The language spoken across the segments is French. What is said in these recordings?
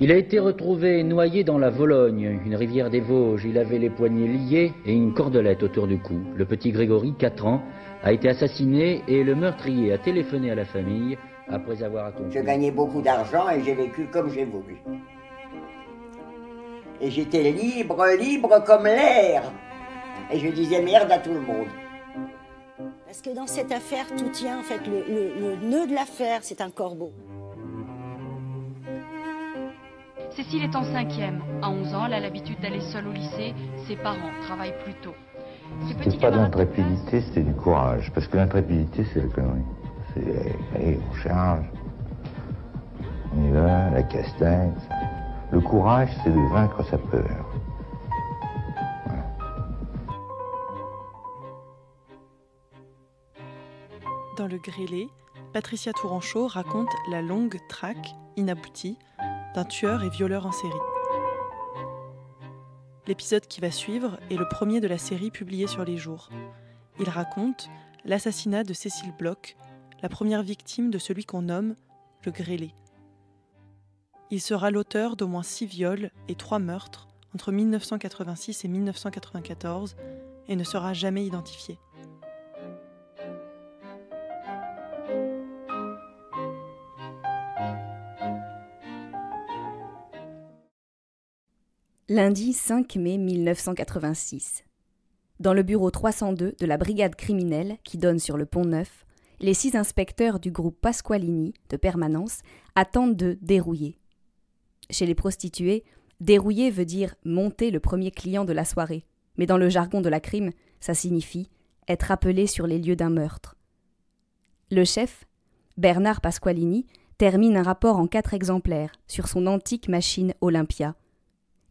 Il a été retrouvé noyé dans la Vologne, une rivière des Vosges. Il avait les poignets liés et une cordelette autour du cou. Le petit Grégory, 4 ans, a été assassiné et le meurtrier a téléphoné à la famille après avoir accompli. Je gagnais beaucoup d'argent et j'ai vécu comme j'ai voulu. Et j'étais libre, libre comme l'air. Et je disais merde à tout le monde. Parce que dans cette affaire, tout tient, en fait, le, le- le nœud de l'affaire, c'est un corbeau. Cécile est en cinquième. À 11 ans, elle a l'habitude d'aller seule au lycée. Ses parents travaillent plus tôt. Ce C'est pas de l'intrépidité, c'est du courage. Parce que l'intrépidité, c'est la connerie. C'est, allez, on charge. On y va, la castagne. Le courage, c'est de vaincre sa peur. Dans le grêlé, Patricia Tourangeau raconte la longue traque, inaboutie, tueur et violeur en série. L'épisode qui va suivre est le premier de la série publiée sur les jours. Il raconte l'assassinat de Cécile Bloch, la première victime de celui qu'on nomme le grêlé. Il sera l'auteur d'au moins six viols et trois meurtres entre 1986 et 1994 et ne sera jamais identifié. Lundi 5 mai 1986. Dans le bureau 302 de la brigade criminelle qui donne sur le pont Neuf, les six inspecteurs du groupe Pasqualini de permanence attendent de dérouiller. Chez les prostituées, dérouiller veut dire monter le premier client de la soirée, mais dans le jargon de la crime, ça signifie être appelé sur les lieux d'un meurtre. Le chef, Bernard Pasqualini, termine un rapport en quatre exemplaires sur son antique machine Olympia.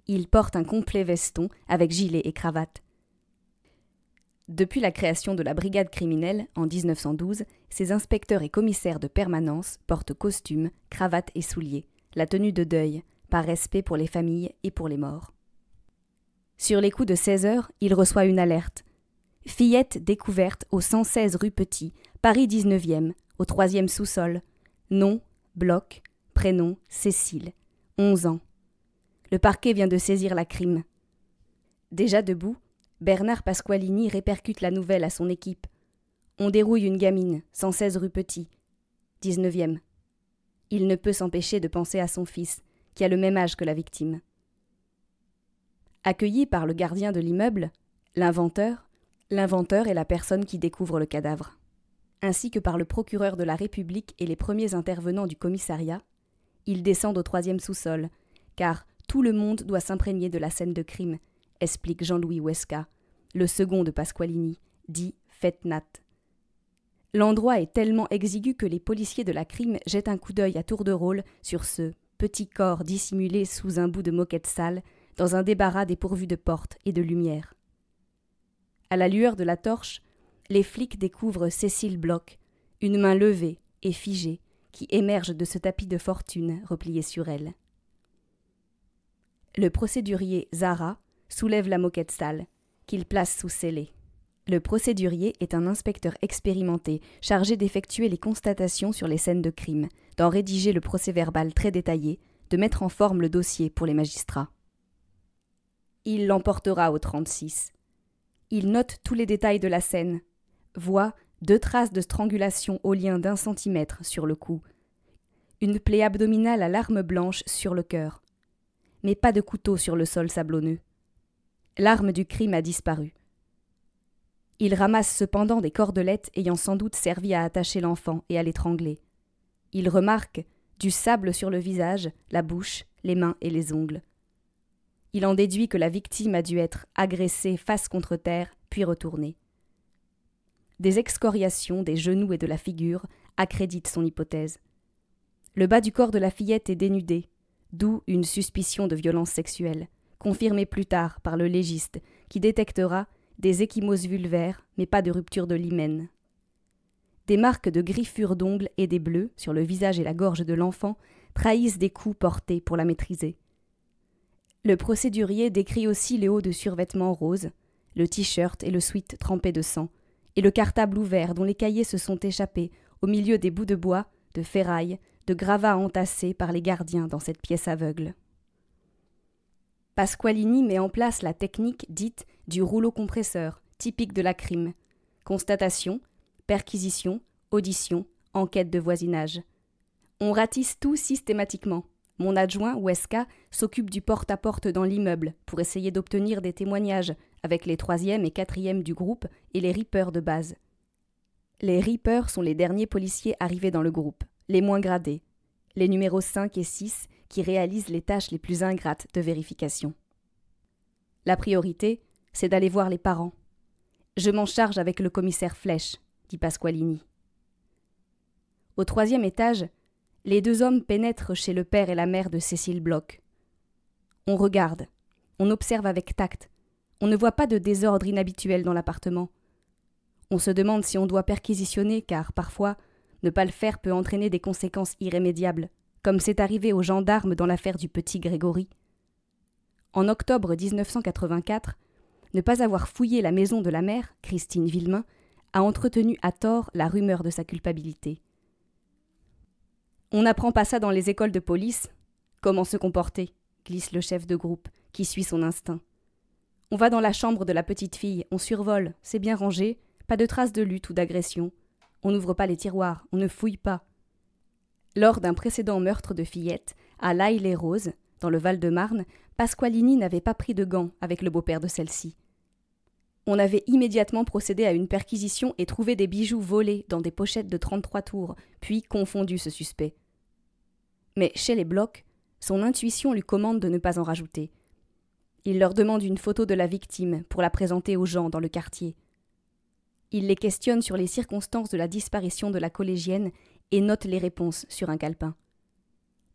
Il porte un complet veston avec gilet et cravate. Depuis la création de la brigade criminelle en 1912, ces inspecteurs et commissaires de permanence portent costume, cravate et souliers, la tenue de deuil, par respect pour les familles et pour les morts. Sur les coups de 16 heures, il reçoit une alerte. Fillette découverte au 116 rue Petit, Paris 19e, au troisième sous-sol. Nom, bloc, prénom, Cécile, 11 ans. Le parquet vient de saisir la crime. Déjà debout, Bernard Pasqualini répercute la nouvelle à son équipe. On dérouille une gamine, 116 rue Petit, 19e. Il ne peut s'empêcher de penser à son fils, qui a le même âge que la victime. Accueilli par le gardien de l'immeuble, l'inventeur, l'inventeur est la personne qui découvre le cadavre, ainsi que par le procureur de la République et les premiers intervenants du commissariat, ils descendent au troisième sous-sol, car tout le monde doit s'imprégner de la scène de crime, explique Jean-Louis Huesca, le second de Pasqualini, dit Fetnat. L'endroit est tellement exigu que les policiers de la crime jettent un coup d'œil à tour de rôle sur ce petit corps dissimulé sous un bout de moquette sale, dans un débarras dépourvu de portes et de lumière. À la lueur de la torche, les flics découvrent Cécile Bloch, une main levée et figée, qui émerge de ce tapis de fortune replié sur elle. Le procédurier Zara soulève la moquette sale, qu'il place sous scellé. Le procédurier est un inspecteur expérimenté, chargé d'effectuer les constatations sur les scènes de crime, d'en rédiger le procès-verbal très détaillé, de mettre en forme le dossier pour les magistrats. Il l'emportera au 36. Il note tous les détails de la scène, voit deux traces de strangulation au lien d'un centimètre sur le cou, une plaie abdominale à l'arme blanche sur le cœur, mais pas de couteau sur le sol sablonneux. L'arme du crime a disparu. Il ramasse cependant des cordelettes ayant sans doute servi à attacher l'enfant et à l'étrangler. Il remarque du sable sur le visage, la bouche, les mains et les ongles. Il en déduit que la victime a dû être agressée face contre terre, puis retournée. Des excoriations des genoux et de la figure accréditent son hypothèse. Le bas du corps de la fillette est dénudé, d'où une suspicion de violence sexuelle, confirmée plus tard par le légiste, qui détectera des échymoses vulvaires, mais pas de rupture de l'hymen. Des marques de griffures d'ongles et des bleus sur le visage et la gorge de l'enfant trahissent des coups portés pour la maîtriser. Le procédurier décrit aussi les hauts de survêtement rose, le t-shirt et le sweat trempés de sang, et le cartable ouvert dont les cahiers se sont échappés au milieu des bouts de bois, de ferraille, de gravats entassés par les gardiens dans cette pièce aveugle. Pasqualini met en place la technique dite du rouleau compresseur, typique de la crime. Constatation, perquisition, audition, enquête de voisinage. On ratisse tout systématiquement. Mon adjoint, Weska, s'occupe du porte-à-porte dans l'immeuble pour essayer d'obtenir des témoignages avec les troisième et quatrième du groupe et les Reapers de base. Les Reapers sont les derniers policiers arrivés dans le groupe, les moins gradés, les numéros 5 et 6 qui réalisent les tâches les plus ingrates de vérification. La priorité, c'est d'aller voir les parents. Je m'en charge avec le commissaire Flèche, dit Pasqualini. Au troisième étage, les deux hommes pénètrent chez le père et la mère de Cécile Bloch. On regarde, on observe avec tact, on ne voit pas de désordre inhabituel dans l'appartement. On se demande si on doit perquisitionner car parfois, ne pas le faire peut entraîner des conséquences irrémédiables, comme c'est arrivé aux gendarmes dans l'affaire du petit Grégory. En octobre 1984, ne pas avoir fouillé la maison de la mère, Christine Villemain, a entretenu à tort la rumeur de sa culpabilité. On n'apprend pas ça dans les écoles de police. Comment se comporter glisse le chef de groupe, qui suit son instinct. On va dans la chambre de la petite fille, on survole, c'est bien rangé, pas de traces de lutte ou d'agression. On n'ouvre pas les tiroirs, on ne fouille pas. Lors d'un précédent meurtre de fillette, à l'Aille-les-Roses, dans le Val-de-Marne, Pasqualini n'avait pas pris de gants avec le beau-père de celle-ci. On avait immédiatement procédé à une perquisition et trouvé des bijoux volés dans des pochettes de 33 tours, puis confondu ce suspect. Mais chez les blocs, son intuition lui commande de ne pas en rajouter. Il leur demande une photo de la victime pour la présenter aux gens dans le quartier. Il les questionne sur les circonstances de la disparition de la collégienne et note les réponses sur un calepin.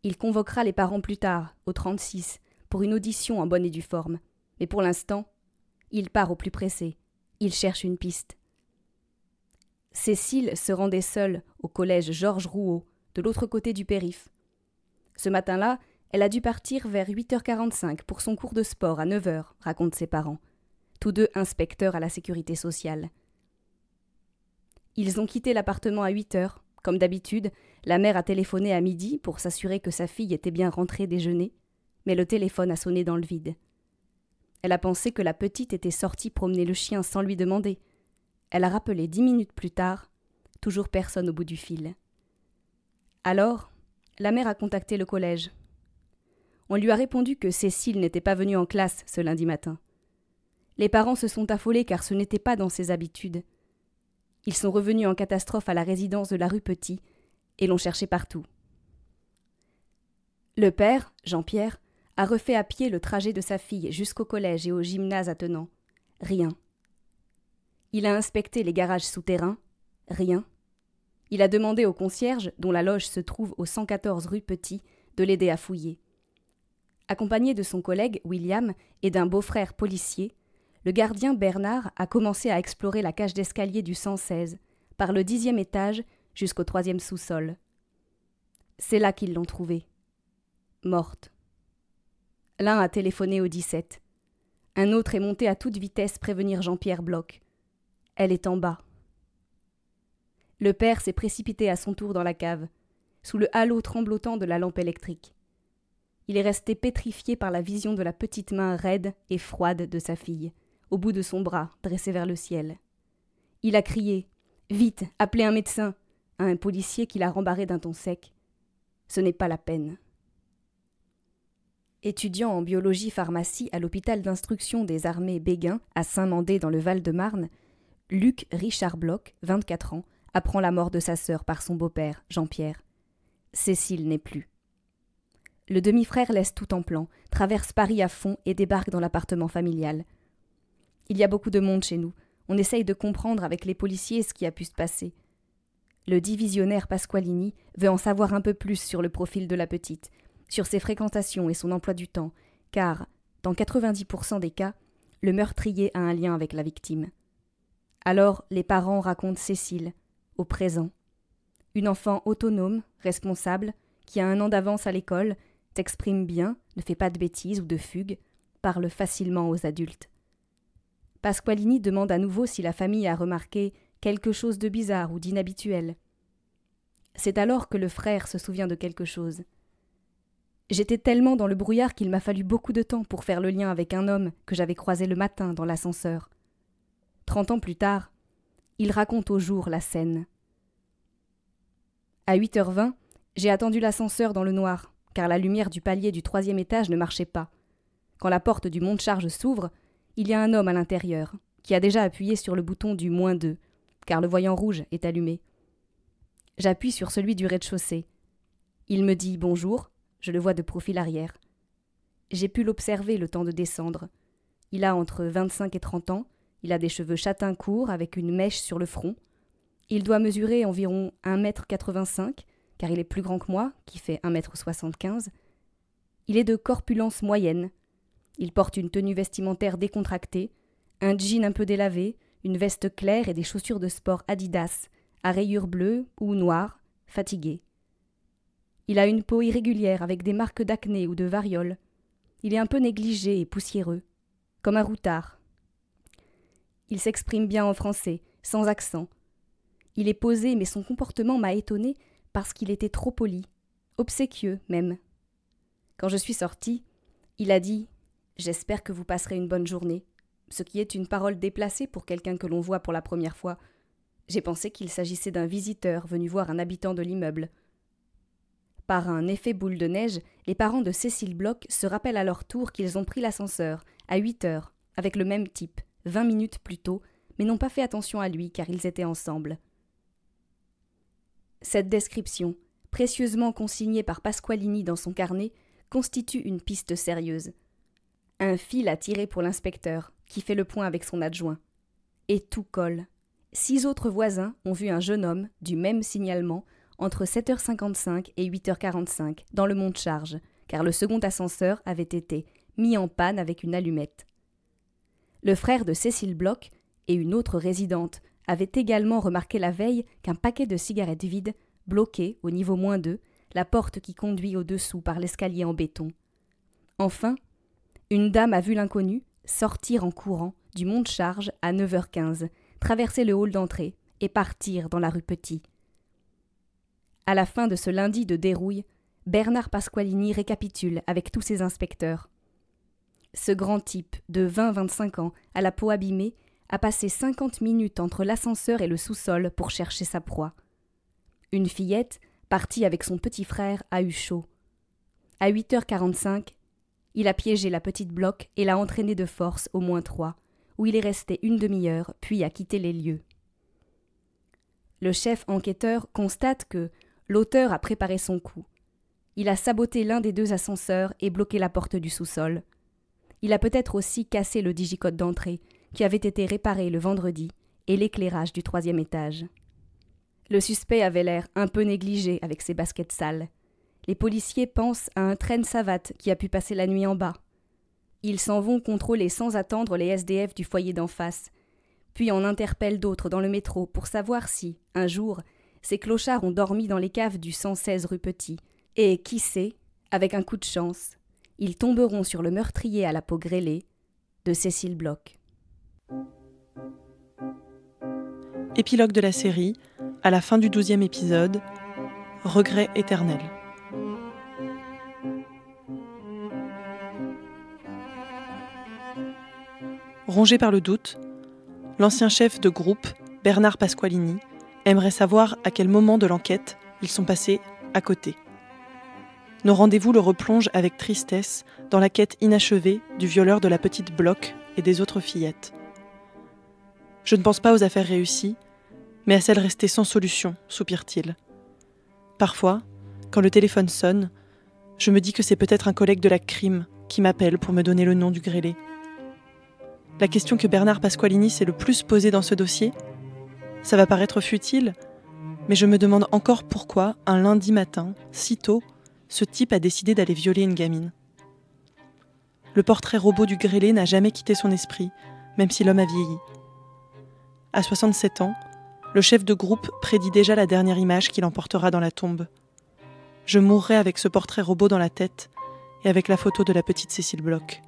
Il convoquera les parents plus tard, au 36, pour une audition en bonne et due forme. Mais pour l'instant, il part au plus pressé. Il cherche une piste. Cécile se rendait seule au collège Georges Rouault, de l'autre côté du périph. Ce matin-là, elle a dû partir vers 8h45 pour son cours de sport à 9h, racontent ses parents, tous deux inspecteurs à la sécurité sociale. Ils ont quitté l'appartement à 8 h Comme d'habitude, la mère a téléphoné à midi pour s'assurer que sa fille était bien rentrée déjeuner, mais le téléphone a sonné dans le vide. Elle a pensé que la petite était sortie promener le chien sans lui demander. Elle a rappelé dix minutes plus tard, toujours personne au bout du fil. Alors, la mère a contacté le collège. On lui a répondu que Cécile n'était pas venue en classe ce lundi matin. Les parents se sont affolés car ce n'était pas dans ses habitudes. Ils sont revenus en catastrophe à la résidence de la rue Petit et l'ont cherché partout. Le père, Jean-Pierre, a refait à pied le trajet de sa fille jusqu'au collège et au gymnase attenant. Rien. Il a inspecté les garages souterrains. Rien. Il a demandé au concierge, dont la loge se trouve au 114 rue Petit, de l'aider à fouiller. Accompagné de son collègue William et d'un beau-frère policier, le gardien Bernard a commencé à explorer la cage d'escalier du 116, par le dixième étage jusqu'au troisième sous-sol. C'est là qu'ils l'ont trouvée. Morte. L'un a téléphoné au 17. Un autre est monté à toute vitesse prévenir Jean-Pierre Bloch. Elle est en bas. Le père s'est précipité à son tour dans la cave, sous le halo tremblotant de la lampe électrique. Il est resté pétrifié par la vision de la petite main raide et froide de sa fille, au bout de son bras, dressé vers le ciel. Il a crié Vite, appelez un médecin à un policier qui l'a rembarré d'un ton sec. Ce n'est pas la peine. Étudiant en biologie-pharmacie à l'hôpital d'instruction des armées Béguin, à Saint-Mandé dans le Val-de-Marne, Luc Richard Bloch, 24 ans, apprend la mort de sa sœur par son beau-père, Jean-Pierre. Cécile n'est plus. Le demi-frère laisse tout en plan, traverse Paris à fond et débarque dans l'appartement familial. Il y a beaucoup de monde chez nous. On essaye de comprendre avec les policiers ce qui a pu se passer. Le divisionnaire Pasqualini veut en savoir un peu plus sur le profil de la petite, sur ses fréquentations et son emploi du temps, car, dans 90% des cas, le meurtrier a un lien avec la victime. Alors les parents racontent Cécile, au présent. Une enfant autonome, responsable, qui a un an d'avance à l'école, s'exprime bien, ne fait pas de bêtises ou de fugues, parle facilement aux adultes. Pasqualini demande à nouveau si la famille a remarqué quelque chose de bizarre ou d'inhabituel. C'est alors que le frère se souvient de quelque chose. J'étais tellement dans le brouillard qu'il m'a fallu beaucoup de temps pour faire le lien avec un homme que j'avais croisé le matin dans l'ascenseur. Trente ans plus tard, il raconte au jour la scène. À 8h20, j'ai attendu l'ascenseur dans le noir, car la lumière du palier du troisième étage ne marchait pas. Quand la porte du monte-charge s'ouvre, il y a un homme à l'intérieur, qui a déjà appuyé sur le bouton du moins 2, car le voyant rouge est allumé. J'appuie sur celui du rez-de-chaussée. Il me dit bonjour, je le vois de profil arrière. J'ai pu l'observer le temps de descendre. Il a entre 25 et 30 ans, il a des cheveux châtains courts avec une mèche sur le front. Il doit mesurer environ 1m85, car il est plus grand que moi, qui fait 1m75. Il est de corpulence moyenne. Il porte une tenue vestimentaire décontractée, un jean un peu délavé, une veste claire et des chaussures de sport Adidas, à rayures bleues ou noires, fatiguées. Il a une peau irrégulière avec des marques d'acné ou de variole. Il est un peu négligé et poussiéreux, comme un routard. Il s'exprime bien en français, sans accent. Il est posé, mais son comportement m'a étonné parce qu'il était trop poli, obséquieux même. Quand je suis sortie, il a dit J'espère que vous passerez une bonne journée, ce qui est une parole déplacée pour quelqu'un que l'on voit pour la première fois. J'ai pensé qu'il s'agissait d'un visiteur venu voir un habitant de l'immeuble. Par un effet boule de neige, les parents de Cécile Bloch se rappellent à leur tour qu'ils ont pris l'ascenseur, à 8 heures, avec le même type, vingt minutes plus tôt, mais n'ont pas fait attention à lui car ils étaient ensemble. Cette description, précieusement consignée par Pasqualini dans son carnet, constitue une piste sérieuse. Un fil à tirer pour l'inspecteur, qui fait le point avec son adjoint. Et tout colle. Six autres voisins ont vu un jeune homme, du même signalement, entre 7h55 et 8h45 dans le monte-charge, car le second ascenseur avait été mis en panne avec une allumette. Le frère de Cécile Bloch et une autre résidente avaient également remarqué la veille qu'un paquet de cigarettes vides bloquait, au niveau moins 2, la porte qui conduit au-dessous par l'escalier en béton. Enfin, une dame a vu l'inconnu sortir en courant du monte-charge à 9h15, traverser le hall d'entrée et partir dans la rue Petit. À la fin de ce lundi de dérouille, Bernard Pasqualini récapitule avec tous ses inspecteurs. Ce grand type, de 20-25 ans, à la peau abîmée, a passé 50 minutes entre l'ascenseur et le sous-sol pour chercher sa proie. Une fillette, partie avec son petit frère, a eu chaud. À 8h45, il a piégé la petite bloc et l'a entraînée de force au moins trois, où il est resté une demi-heure, puis a quitté les lieux. Le chef enquêteur constate que, L'auteur a préparé son coup. Il a saboté l'un des deux ascenseurs et bloqué la porte du sous-sol. Il a peut-être aussi cassé le digicode d'entrée, qui avait été réparé le vendredi, et l'éclairage du troisième étage. Le suspect avait l'air un peu négligé avec ses baskets sales. Les policiers pensent à un train savate qui a pu passer la nuit en bas. Ils s'en vont contrôler sans attendre les SDF du foyer d'en face, puis en interpellent d'autres dans le métro pour savoir si, un jour, ces clochards ont dormi dans les caves du 116 rue Petit, et qui sait, avec un coup de chance, ils tomberont sur le meurtrier à la peau grêlée de Cécile Bloch. Épilogue de la série, à la fin du douzième épisode, Regret éternel. Rongé par le doute, l'ancien chef de groupe, Bernard Pasqualini, aimerait savoir à quel moment de l'enquête ils sont passés à côté. Nos rendez-vous le replongent avec tristesse dans la quête inachevée du violeur de la petite Bloch et des autres fillettes. Je ne pense pas aux affaires réussies, mais à celles restées sans solution, soupire-t-il. Parfois, quand le téléphone sonne, je me dis que c'est peut-être un collègue de la crime qui m'appelle pour me donner le nom du grêlé. La question que Bernard Pasqualini s'est le plus posée dans ce dossier, ça va paraître futile, mais je me demande encore pourquoi, un lundi matin, si tôt, ce type a décidé d'aller violer une gamine. Le portrait robot du grêlé n'a jamais quitté son esprit, même si l'homme a vieilli. À 67 ans, le chef de groupe prédit déjà la dernière image qu'il emportera dans la tombe. Je mourrai avec ce portrait robot dans la tête et avec la photo de la petite Cécile Bloch.